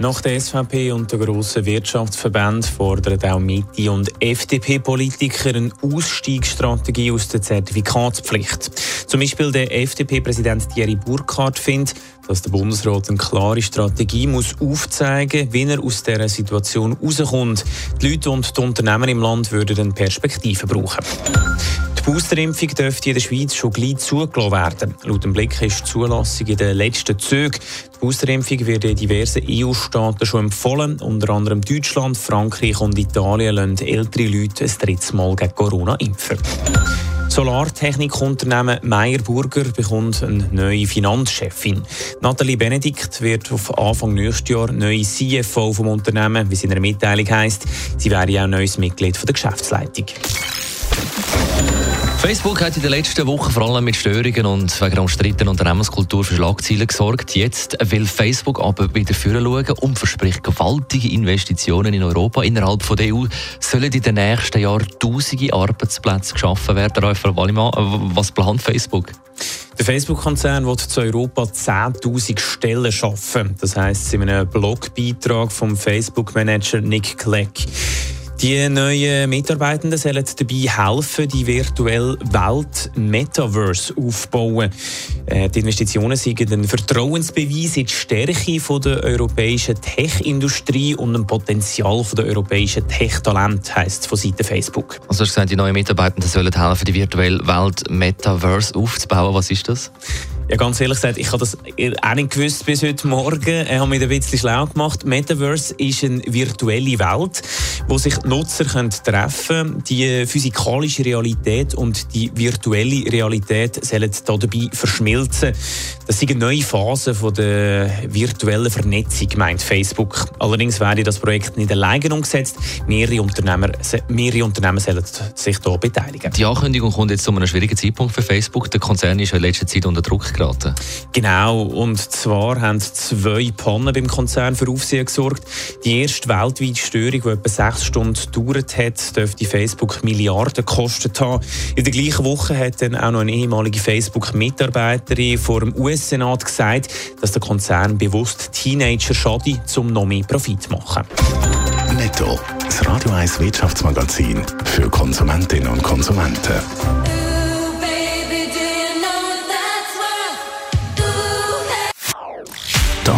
Nach der SVP und der grossen Wirtschaftsverband fordern auch Mitte- und FDP-Politiker eine Ausstiegsstrategie aus der Zertifikatspflicht. Zum Beispiel der FDP-Präsident Thierry Burkhardt findet, dass der Bundesrat eine klare Strategie muss aufzeigen muss, wie er aus dieser Situation herauskommt. Die Leute und die Unternehmer im Land würden eine Perspektive brauchen. Die Boosterimpfung dürfte in der Schweiz schon gleich zugelassen werden. Laut dem Blick ist die Zulassung in den letzten Zügen. Die Boosterimpfung wird in diversen EU-Staaten schon empfohlen. Unter anderem Deutschland, Frankreich und Italien lassen ältere Leute ein drittes Mal gegen Corona impfen. Solartechnikunternehmen Meyer Burger bekommt eine neue Finanzchefin. Nathalie Benedikt wird auf Anfang nächstes Jahr neue CFO vom Unternehmen, wie es in einer Mitteilung heisst. Sie wäre auch neues Mitglied der Geschäftsleitung. Facebook hat in den letzten Wochen vor allem mit Störungen und wegen einer umstrittenen Unternehmenskultur für Schlagzeilen gesorgt. Jetzt will Facebook aber wieder führen schauen und verspricht gewaltige Investitionen in Europa. Innerhalb von der EU sollen in den nächsten Jahren tausende Arbeitsplätze geschaffen werden. Rafael Wallimann, was plant Facebook? Der Facebook-Konzern will zu Europa 10.000 Stellen schaffen. Das heisst in einem Blogbeitrag vom Facebook-Manager Nick Clegg. Die neuen Mitarbeitenden sollen dabei helfen, die virtuelle Welt Metaverse aufzubauen. Äh, die Investitionen sind ein Vertrauensbeweis in die Stärke der europäischen Tech-Industrie und ein Potenzial der europäischen Tech-Talent, heisst es von Seiten Facebook. Also, gesagt, die neuen Mitarbeitenden sollen helfen, die virtuelle Welt Metaverse aufzubauen. Was ist das? Ja, ganz ehrlich gesagt, ich habe das auch nicht gewusst bis heute Morgen. Ich habe mich ein bisschen schlau gemacht. Metaverse ist eine virtuelle Welt, wo sich Nutzer treffen können. Die physikalische Realität und die virtuelle Realität sollen dabei verschmilzen. Das sind eine neue Phase von der virtuellen Vernetzung, meint Facebook. Allerdings werde das Projekt nicht alleine umgesetzt. Mehrere Unternehmer, mehrere Unternehmen sollen sich hier beteiligen. Die Ankündigung kommt jetzt zu einem schwierigen Zeitpunkt für Facebook. Der Konzern ist in letzter Zeit unter Druck geraten. Genau, und zwar haben zwei Pannen beim Konzern für Aufsehen gesorgt. Die erste weltweite Störung, die etwa sechs Stunden gedauert hat, dürfte Facebook Milliarden gekostet haben. In der gleichen Woche hat dann auch noch eine ehemalige Facebook-Mitarbeiterin vor dem US-Senat gesagt, dass der Konzern bewusst Teenager schade, um noch mehr Profit zu machen. Netto, das Radio 1 Wirtschaftsmagazin für Konsumentinnen und Konsumenten.